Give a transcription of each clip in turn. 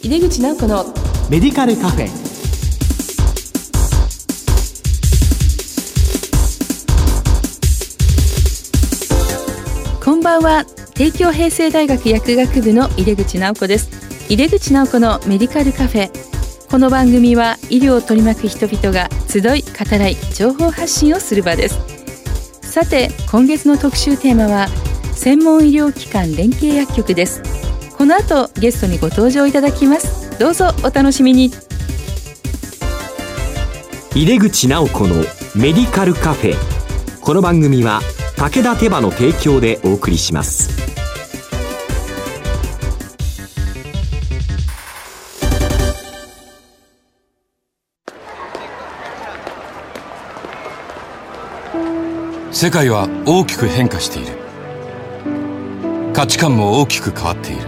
井出口直子のメディカルカフェ。こんばんは。帝京平成大学薬学部の井出口直子です。井出口直子のメディカルカフェ。この番組は医療を取り巻く人々が集い語らい情報発信をする場です。さて今月の特集テーマは専門医療機関連携薬局です。この後ゲストにご登場いただきます。どうぞお楽しみに。井出口直子のメディカルカフェ。この番組は武田手羽の提供でお送りします。世界は大きく変化している。価値観も大きく変わっている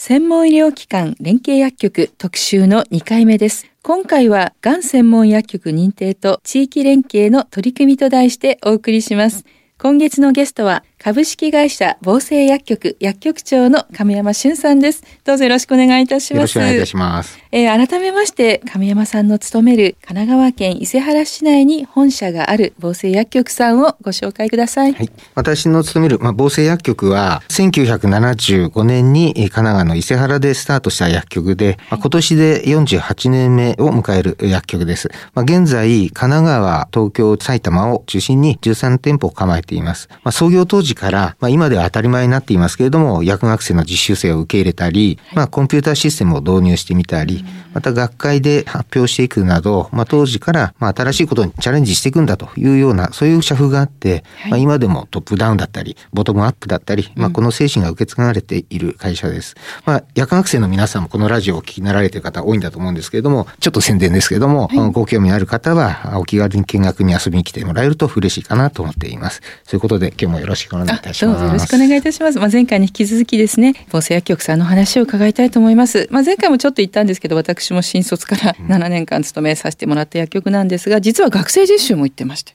専門医療機関連携薬局特集の2回目です。今回はがん専門薬局認定と地域連携の取り組みと題してお送りします。今月のゲストは株式会社防生薬局薬局長の亀山俊さんです。どうぞよろしくお願いいたします。よろしくお願いいたします。えー、改めまして亀山さんの勤める神奈川県伊勢原市内に本社がある防生薬局さんをご紹介ください。はい、私の勤める、まあ、防生薬局は1975年に神奈川の伊勢原でスタートした薬局で、まあ、今年で48年目を迎える薬局です。まあ、現在神奈川、東京、埼玉を中心に13店舗を構えています。まあ、創業当時時から、まあ、今では当たり前になっていますけれども、薬学生の実習生を受け入れたり、まあ、コンピューターシステムを導入してみたり、また学会で発表していくなど、まあ、当時から、まあ、新しいことにチャレンジしていくんだというような、そういう社風があって、まあ、今でもトップダウンだったり、ボトムアップだったり、まあ、この精神が受け継がれている会社です。まあ、薬学生の皆さんもこのラジオをお聞きになられている方多いんだと思うんですけれども、ちょっと宣伝ですけれども、はい、ご興味ある方は、お気軽に見学に遊びに来てもらえると嬉しいかなと思っています。そういうことで、今日もよろしくお願いいたします。どうぞよろしくお願いいたします。まあ、前回に引き続きですね、防災薬局さんの話を伺いたいと思います。まあ、前回もちょっと言ったんですけど、私も新卒から7年間勤めさせてもらった薬局なんですが、実は学生実習も行ってまして、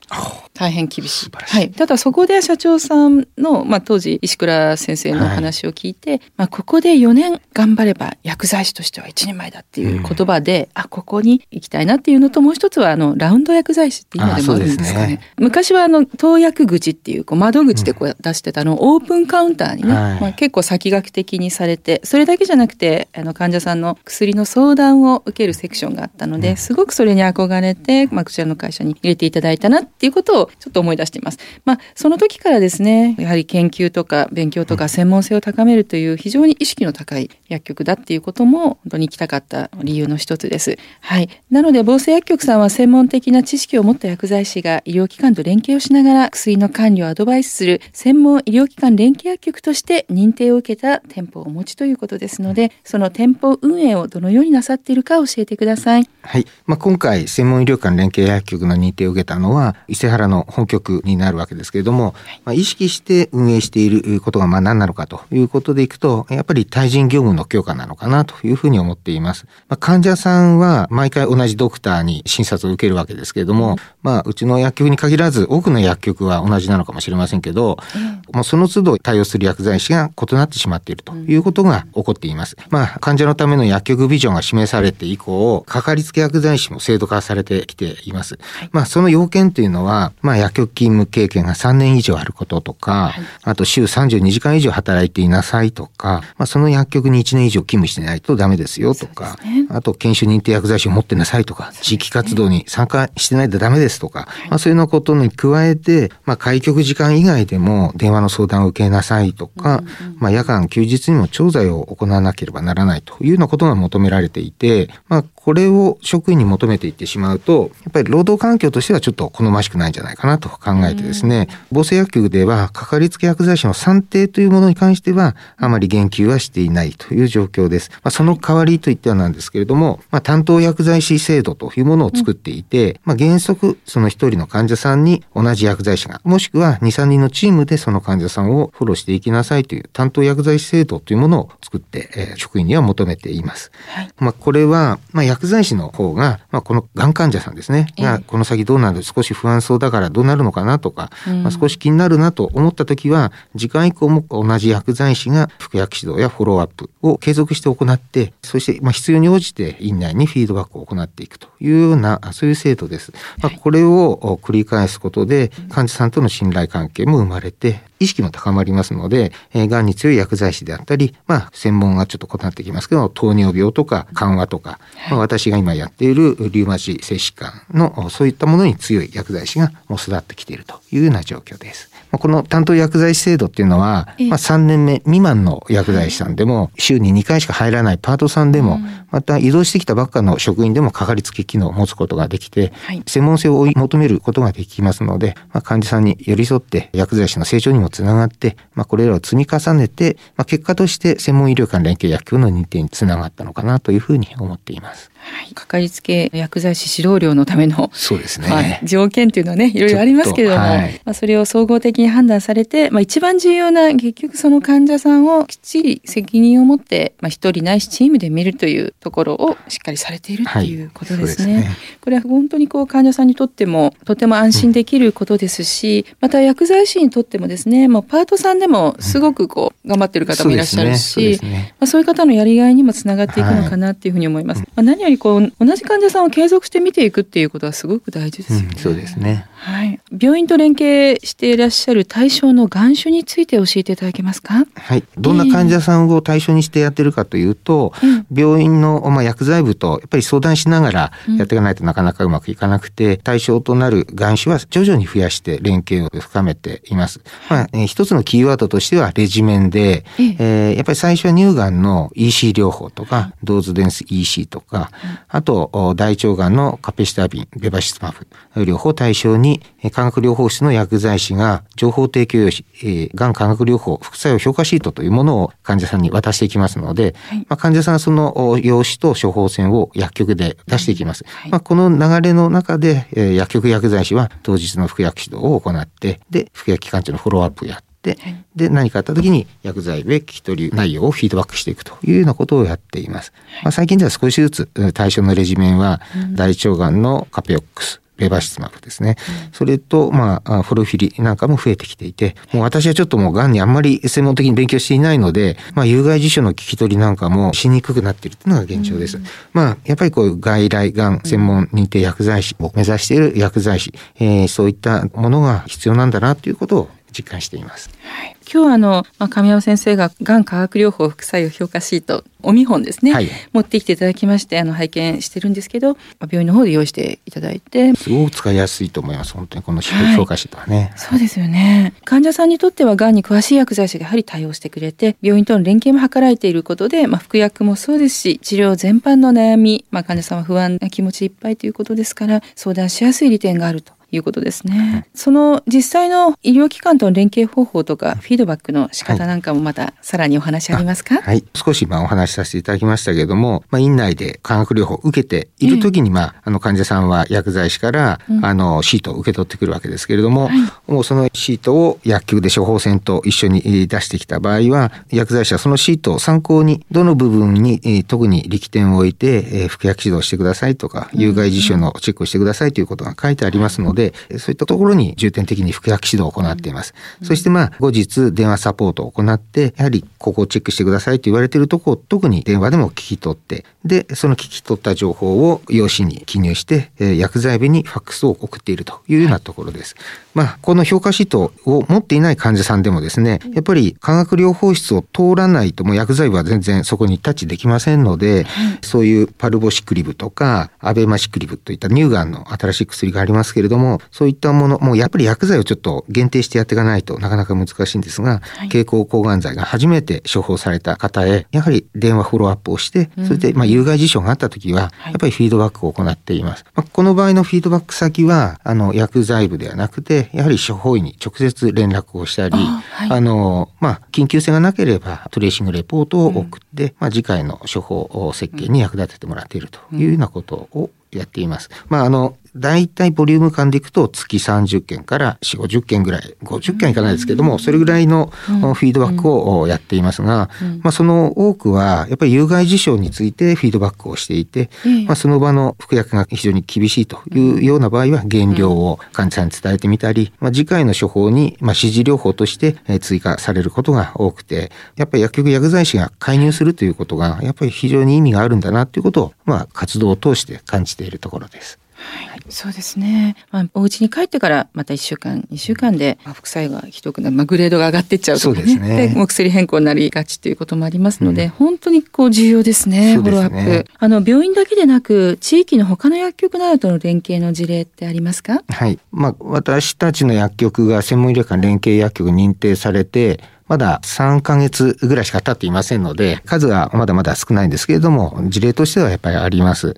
大変厳しい。はい。ただそこで社長さんの、まあ、当時石倉先生の話を聞いて、はい、まあ、ここで4年頑張れば薬剤師としては一人前だっていう言葉で、うん、あ、ここに行きたいなっていうのと、もう一つは、あの、ラウンド薬剤師って今でもあるんですかね。ね昔は、あの、投薬口っていう、こう、窓口でこう出してたのをオープンカウンターにね、はい、まあ、結構先駆け的にされて、それだけじゃなくて、あの、患者さんの薬の相談を受けるセクションがあったので、すごくそれに憧れて、まあ、こちらの会社に入れていただいたなっていうことをちょっと思い出しています。まあ、その時からですね、やはり研究とか勉強とか専門性を高めるという非常に意識の高い薬局だっていうことも本当に行きたかった理由の一つです。はい。なので、防生薬局さんは専門的な知識を持った薬剤師が医療機関と連携をしながら薬の管理をアドバイスする専門医療機関連携薬局として認定を受けた店舗をお持ちということですので、その店舗運営をどのようになさっているか教えてください。はい。まあ、今回、専門医療間連携薬局の認定を受けたのは、伊勢原の本局になるわけですけれども、はい、まあ、意識して運営していることがまあ何なのかということでいくと、やっぱり対人業務の強化なのかなというふうに思っています。まあ、患者さんは毎回同じドクターに診察を受けるわけですけれども、うん、まあ、うちの薬局に限らず、多くの薬局は同じなのかもしれませんけど、うん、もうその都度対応する薬剤師が異なってしまっているということが起こっています。まあ、患者のための薬局ビジョンが示されて以降、かかりつけ薬剤師も制度化されてきています。はい、まあ、その要件というのは、まあ、薬局勤務経験が3年以上あることとか、はい、あと週32時間以上働いていなさいとか、まあ、その薬局に1年以上勤務してないとダメですよとか、ね、あと研修認定薬剤師を持ってなさいとか、地域活動に参加してないとダメですとか、はい、まあ、そういうのことに加えて、まあ、開局時間以外でも、も電話の相談を受けなさいとか、まあ、夜間休日にも調剤を行わなければならないというようなことが求められていて、まあ、これを職員に求めていってしまうと、やっぱり労働環境としてはちょっと好ましくないんじゃないかなと考えてですね、防生薬局ではかかりつけ薬剤師の算定というものに関しては、あまり言及はしていないという状況です。まあ、その代わりといってはなんですけれども、まあ、担当薬剤師制度というものを作っていて、まあ、原則、その一人の患者さんに同じ薬剤師が、もしくは2、3人のチームでその患者さんをフォローしていきなさいという担当薬剤師制度というものを作って、えー、職員には求めています。はい、まあ、これは、まあ、薬剤師の方が、まあ、このがん患者さんですね、がこの先どうなる少し不安そうだからどうなるのかなとか、まあ、少し気になるなと思った時は時間以降も同じ薬剤師が服薬指導やフォローアップを継続して行ってそしてまあ必要に応じて院内にフィードバックを行っていくというようなそういう制度です。まあ、これを繰り返すことで患者さんとの信頼関係も生まれて意識も高まりますので、えー、がんに強い薬剤師であったり、まあ、専門がちょっと異なってきますけど、糖尿病とか緩和とか、まあ、私が今やっているリウマチ性疾患のそういったものに強い薬剤師がもう育ってきているというような状況です。この担当薬剤師制度っていうのは、まあ、3年目未満の薬剤師さんでも、週に2回しか入らないパートさんでも、また移動してきたばっかの職員でもかかりつけ機能を持つことができて、専門性を追い求めることができますので、まあ、患者さんに寄り添って薬剤師の成長にもつながって、まあ、これらを積み重ねて、まあ、結果として専門医療間連携薬局の認定につながったのかなというふうに思っています。はい、かかりつけ薬剤師指導料のためのそうですね、まあ、条件というのはねいろいろありますけれども、はい、まあ、それを総合的に判断されて、まあ、一番重要な結局その患者さんをきっちり責任を持って、まあ、一人ないしチームで見るというところをしっかりされているっていうことですね。はい、すね。これは本当にこう患者さんにとってもとても安心できることですし、うん、また薬剤師にとってもですねもうパートさんでもすごくこう頑張ってる方もいらっしゃるし、そう、ね。まあ、そういう方のやりがいにもつながっていくのかなっていうふうに思います。まあ、何よりこう同じ患者さんを継続して見ていくっていうことはすごく大事ですよね。うん、そうですね。はい。病院と連携していらっしゃる対象の眼種について教えていただけますか？はい。どんな患者さんを対象にしてやってるかというと、えー、病院のまあ薬剤部とやっぱり相談しながらやっていかないとなかなかうまくいかなくて、対象となる眼種は徐々に増やして連携を深めています。まあ、えー、一つのキーワードとしてはレジメンで、えー、えー、やっぱり最初は乳がんの EC 療法とか、ドーズデンス EC とか、あと大腸がんのカペシタビン、ベバシスマフ。療法対象に化学療法士の薬剤師が情報提供用紙、えー、がん化学療法副作用評価シートというものを患者さんに渡していきますので、はい、まあ、患者さんはその用紙と処方箋を薬局で出していきます。はい、まあ、この流れの中で、えー、薬局薬剤師は当日の服薬指導を行って、で、服薬期間中のフォローアップをやって、で何かあった時に薬剤で聞き取り内容をフィードバックしていくというようなことをやっています。まあ、最近では少しずつ対象のレジメンは大腸がんのカペオックスレバシスマブですね。うん、それと、まあ、フォルフィリなんかも増えてきていて、もう私はちょっともう癌にあんまり専門的に勉強していないので、まあ、有害事象の聞き取りなんかもしにくくなっているというのが現状です。うん、まあ、やっぱりこういう外来癌専門認定薬剤師を目指している薬剤師、えー、そういったものが必要なんだなということを実感しています。はい、今日はあの、まあ、神山先生ががん化学療法副作用評価シートお見本ですね、はい、持ってきていただきましてあの拝見してるんですけど病院の方で用意していただいて。すごく使いやすいと思います。本当にこの評価シートはね、はい、そうですよね。患者さんにとってはがんに詳しい薬剤師がやはり対応してくれて病院との連携も図られていることで、まあ、服薬もそうですし治療全般の悩み、まあ、患者さんは不安な気持ちいっぱいということですから相談しやすい利点があるということですね。その実際の医療機関との連携方法とかフィードバックの仕方なんかもまたさらにお話ありますか？はい、少しまあお話しさせていただきましたけれども、まあ院内で化学療法を受けている時にまあ、あの患者さんは薬剤師から、あのシートを受け取ってくるわけですけれども、はい、もうそのシートを薬局で処方箋と一緒に出してきた場合は、薬剤師はそのシートを参考にどの部分に特に力点を置いて服薬指導してくださいとか、有害事象のチェックをしてくださいということが書いてありますので、そういったところに重点的に服薬指導を行っています。うん、そしてまあ後日電話サポートを行って、やはりここをチェックしてくださいと言われているところを特に電話でも聞き取って、で、その聞き取った情報を用紙に記入して、えー、薬剤部にファックスを送っているというようなところです。まあ、この評価シートを持っていない患者さんでもですね、やっぱり化学療法室を通らないともう薬剤部は全然そこにタッチできませんので、そういうパルボシクリブとかアベマシクリブといった乳がんの新しい薬がありますけれども、も、そういったもの、もうやっぱり薬剤をちょっと限定してやっていかないとなかなか難しいんですが、はい、経口抗がん剤が初めて処方された方へ、やはり電話フォローアップをして、それで、まあ、有害事象があった時は、やっぱりフィードバックを行っています。まあ、この場合のフィードバック先は、あの、薬剤部ではなくて、やはり処方医に直接連絡をしたり、あはい、あの、まあ、緊急性がなければ、トレーシングレポートを送って、うん、まあ、次回の処方設計に役立ててもらっているというようなことをやっています。まあ、あの、大体ボリューム感でいくと月30件から4、50件ぐらい、50件いかないですけども、それぐらいのフィードバックをやっていますが、まあその多くはやっぱり有害事象についてフィードバックをしていて、まあその場の服薬が非常に厳しいというような場合は減量を患者さんに伝えてみたり、まあ次回の処方にまあ指示療法として追加されることが多くて、やっぱり薬局薬剤師が介入するということがやっぱり非常に意味があるんだなということをまあ活動を通して感じているところです。はい、そうですね。まあ、お家に帰ってからまた1週間、2週間で副作用がひどくなる、まあ、グレードが上がっていっちゃうとかね。そうですね。で、もう薬変更になりがちということもありますので、うん、本当にこう重要ですね、フォローアップ。あの、病院だけでなく、地域の他の薬局などとの連携の事例ってありますか？はい。まあ、私たちの薬局が専門医療機関連携薬局認定されて、まだ3ヶ月ぐらいしか経っていませんので、数はまだまだ少ないんですけれども、事例としてはやっぱりあります。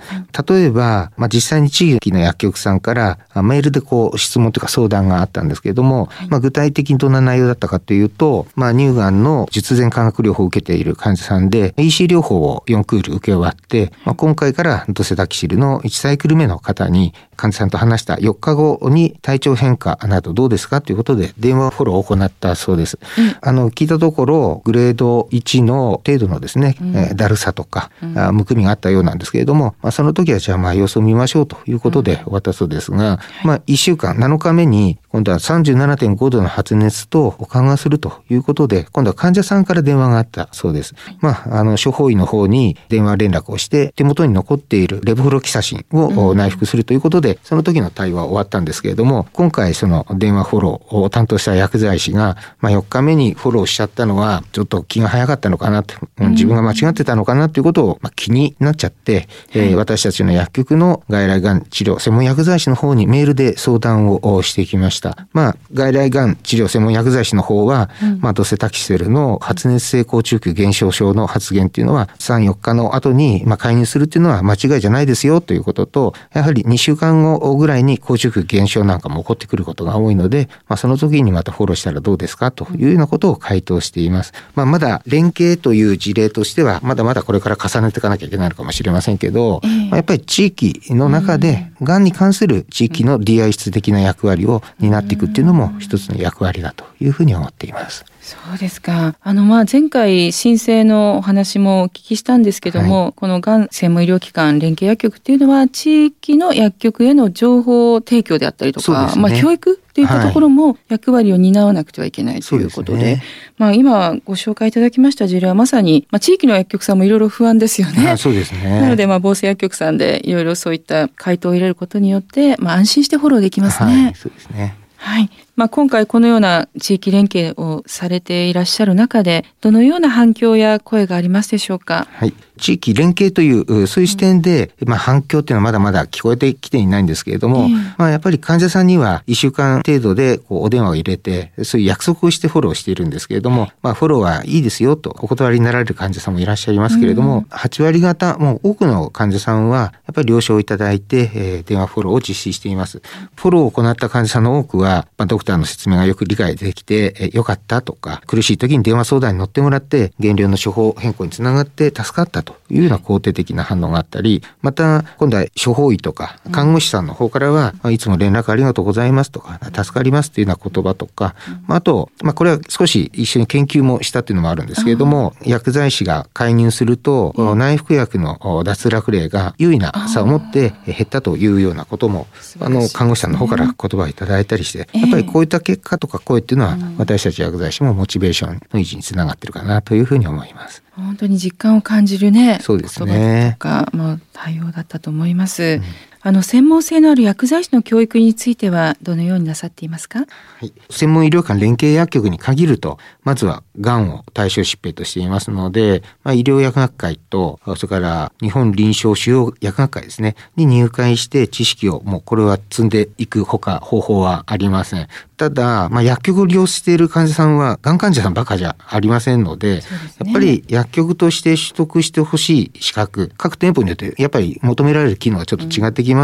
例えば、まあ、実際に地域の薬局さんからメールでこう質問というか相談があったんですけれども、まあ、具体的にどんな内容だったかというと、まあ、乳がんの術前化学療法を受けている患者さんで、EC 療法を4クール受け終わって、まあ、今回からドセタキシルの1サイクル目の方に患者さんと話した4日後に体調変化などどうですかということで電話フォローを行ったそうです。うんの、聞いたところ、グレード1の程度のですね、うん、えだるさとか、うん、むくみがあったようなんですけれども、まあ、その時はじゃあまあ様子を見ましょうということで終わったそうですが、うん、まあ、1週間、7日目に、今度は37.5度の発熱と緩和するということで、今度は患者さんから電話があったそうです。まあ、あの、処方医の方に電話連絡をして、手元に残っているレボフロキサシンを内服するということで、その時の対話は終わったんですけれども、今回その電話フォローを担当した薬剤師が、まあ、4日目にフォローしちゃったのは、ちょっと気が早かったのかなと、自分が間違ってたのかなということを、まあ、気になっちゃって、えー、私たちの薬局の外来がん治療専門薬剤師の方にメールで相談をしてきました。まあ、外来がん治療専門薬剤師の方は、うん、まあ、ドセタキセルの発熱性高中級減少症の発現っていうのは、3、4日の後に、まあ、介入するっていうのは間違いじゃないですよということと、やはり2週間後ぐらいに高中級減少なんかも起こってくることが多いので、まあ、その時にまたフォローしたらどうですかというようなことを回答しています。まあ、まだ連携という事例としては、まだまだこれから重ねていかなきゃいけないのかもしれませんけど、えー、まあ、やっぱり地域の中で、がんに関する地域の DI 室的な役割を担っていくっていうのも一つの役割だというふうに思っています。そうですか。あの、まあ、前回申請のお話もお聞きしたんですけども、はい、このがん専門医療機関連携薬局っていうのは、地域の薬局への情報提供であったりとか、ね、まあ、教育っていったところも役割を担わなくてはいけないということで、はいね、まあ、今ご紹介いただきました事例はまさに、まあ、地域の薬局さんもいろいろ不安ですよね。そうですね。なので、まあ、防災薬局さんでいろいろそういった回答を入れることによって、まあ、安心してフォローできますね。はい、そうですね。はい。まあ、今回このような地域連携をされていらっしゃる中で、どのような反響や声がありますでしょうか？はい。地域連携という、そういう視点で、まあ、反響っていうのはまだまだ聞こえてきていないんですけれども、まあ、やっぱり患者さんには1週間程度でこうお電話を入れて、そういう約束をしてフォローしているんですけれども、まあ、フォローはいいですよとお断りになられる患者さんもいらっしゃいますけれども、うん、8割方、もう多くの患者さんは、やっぱり了承いただいて、えー、電話フォローを実施しています。フォローを行った患者さんの多くは、まあ、ドクターの説明がよく理解できて、えー、よかったとか、苦しい時に電話相談に乗ってもらって、減量の処方変更につながって助かったというような肯定的な反応があったり、また、今度は処方医とか看護師さんの方からは、うん、いつも連絡ありがとうございますとか、助かりますというような言葉とか、うん、あと、まあ、これは少し一緒に研究もしたっていうのもあるんですけれども、薬剤師が介入すると、内服薬の脱落例が優位な差を持って減ったというようなことも、あの、看護師さんの方から言葉をいただいたりして、やっぱりこういった結果とか声っていうのは、私たち薬剤師もモチベーションの維持につながってるかなというふうに思います。本当に実感を感じるね。そうですね。とか、まあ、対応だったと思います。うんあの専門性のある薬剤師の教育についてはどのようになさっていますか？はい、専門医療間連携薬局に限ると、まずはがんを対象疾病としていますので、まあ、医療薬学会と、それから日本臨床主要薬学会ですね、に入会して知識をもうこれは積んでいくほか方法はありません。ただ、まあ、薬局を利用している患者さんは、がん患者さんばかじゃありませんので、でね、やっぱり薬局として取得してほしい資格、各店舗によってやっぱり求められる機能がちょっと違ってきます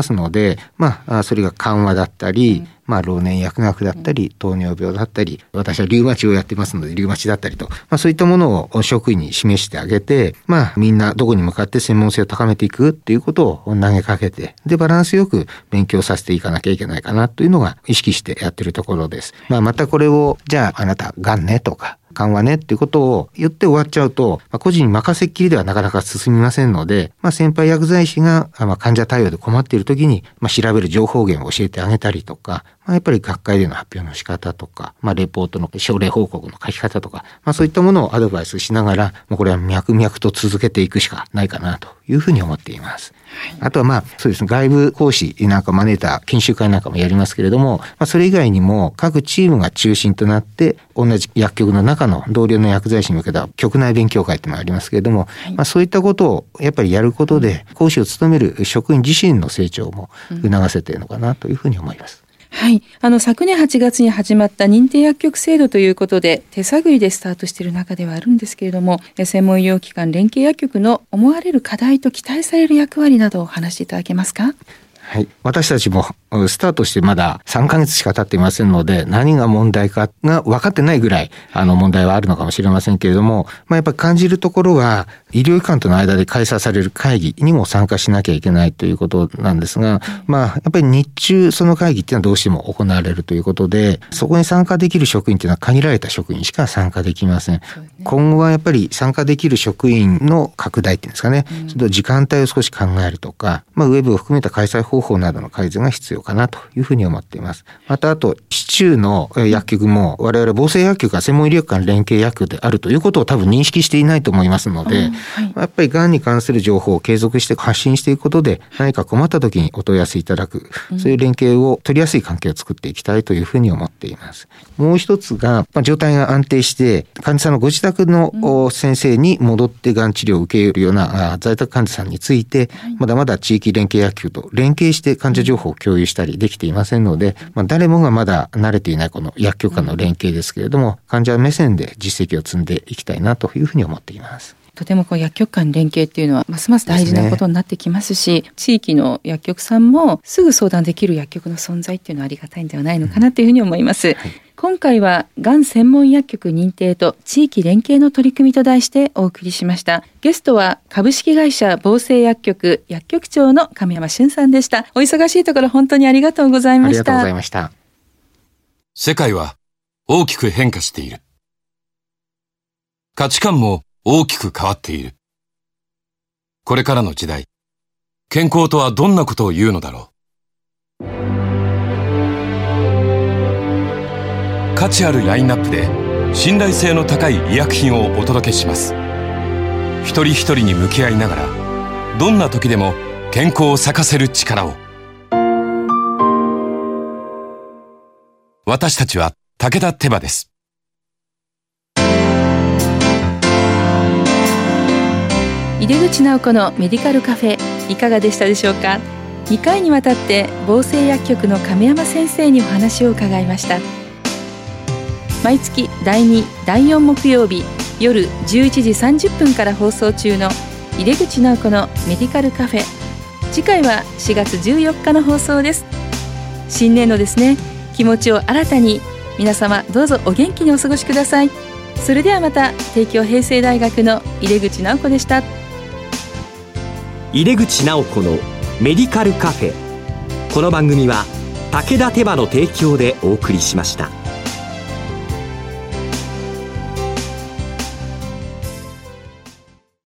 まあ、それが緩和だったり、うんまあ、老年薬学だったり、糖尿病だったり、私はリウマチをやってますので、リウマチだったりと、まあ、そういったものを職員に示してあげて、まあ、みんなどこに向かって専門性を高めていくっていうことを投げかけて、で、バランスよく勉強させていかなきゃいけないかなというのが意識してやってるところです。まあ、またこれを、じゃあ、あなた、がんねとか、緩和ねっていうことを言って終わっちゃうと、まあ、個人に任せっきりではなかなか進みませんので、まあ、先輩薬剤師が、まあ、患者対応で困っている時に、まあ、調べる情報源を教えてあげたりとか、まあ、やっぱり学会での発表の仕方とか、まあ、レポートの症例報告の書き方とか、まあ、そういったものをアドバイスしながら、もうこれは脈々と続けていくしかないかなというふうに思っています。あとはまあ、そうですね、外部講師なんか招いた研修会なんかもやりますけれども、まあ、それ以外にも各チームが中心となって、同じ薬局の中の同僚の薬剤師に向けた局内勉強会っていうのがありますけれども、はい、まあ、そういったことをやっぱりやることで、講師を務める職員自身の成長も促せているのかなというふうに思います。はい。あの、昨年8月に始まった認定薬局制度ということで、手探りでスタートしている中ではあるんですけれども、専門医療機関連携薬局の思われる課題と期待される役割などを話していただけますか？はい。私たちもスタートしてまだ3ヶ月しか経っていませんので、何が問題かが分かってないぐらい、あの問題はあるのかもしれませんけれども、まあ、やっぱり感じるところは、医療機関との間で開催される会議にも参加しなきゃいけないということなんですが、まあ、やっぱり日中その会議っていうのはどうしても行われるということで、そこに参加できる職員っていうのは限られた職員しか参加できません。ね、今後はやっぱり参加できる職員の拡大っていうんですかね、うん、それと時間帯を少し考えるとか、まあ、ウェブを含めた開催方法などの改善が必要かなというふうに思っています。また、あと、市中の薬局も、我々防災薬局が専門医療機関連携薬局であるということを多分認識していないと思いますので、はい、やっぱりがんに関する情報を継続して発信していくことで、何か困った時にお問い合わせいただく、そういう連携を取りやすい関係を作っていきたいというふうに思っています。もう一つが、まあ、状態が安定して、患者さんのご自宅の先生に戻ってがん治療を受けるような在宅患者さんについて、まだまだ地域連携薬局と連携して患者情報を共有したりできていませんので、まあ、誰もがまだ慣れていないこの薬局間の連携ですけれども、患者目線で実績を積んでいきたいなというふうに思っています。とてもこう薬局間連携っていうのはますます大事なことになってきますし、ね、地域の薬局さんもすぐ相談できる薬局の存在っていうのはありがたいんではないのかなというふうに思います。うんはい、今回はがん専門薬局認定と地域連携の取り組みと題してお送りしました。ゲストは株式会社防生薬局薬局長の亀山俊さんでした。お忙しいところ本当にありがとうございました。ありがとうございました。世界は大きく変化している。価値観も大きく変わっている。これからの時代、健康とはどんなことを言うのだろう。価値あるラインナップで信頼性の高い医薬品をお届けします。一人一人に向き合いながら、どんな時でも健康を咲かせる力を。私たちは武田手羽です。井出口直子のメディカルカフェいかがでしたでしょうか？2回にわたって防生薬局の亀山先生にお話を伺いました毎月第2第4木曜日夜11時30分から放送中の井出口直子のメディカルカフェ。次回は4月14日の放送です。新年のですね気持ちを新たに皆様どうぞお元気にお過ごしください。それではまた帝京平成大学の井出口直子でした。入れ口直子のメディカルカフェ。この番組は武田手羽の提供でお送りしました。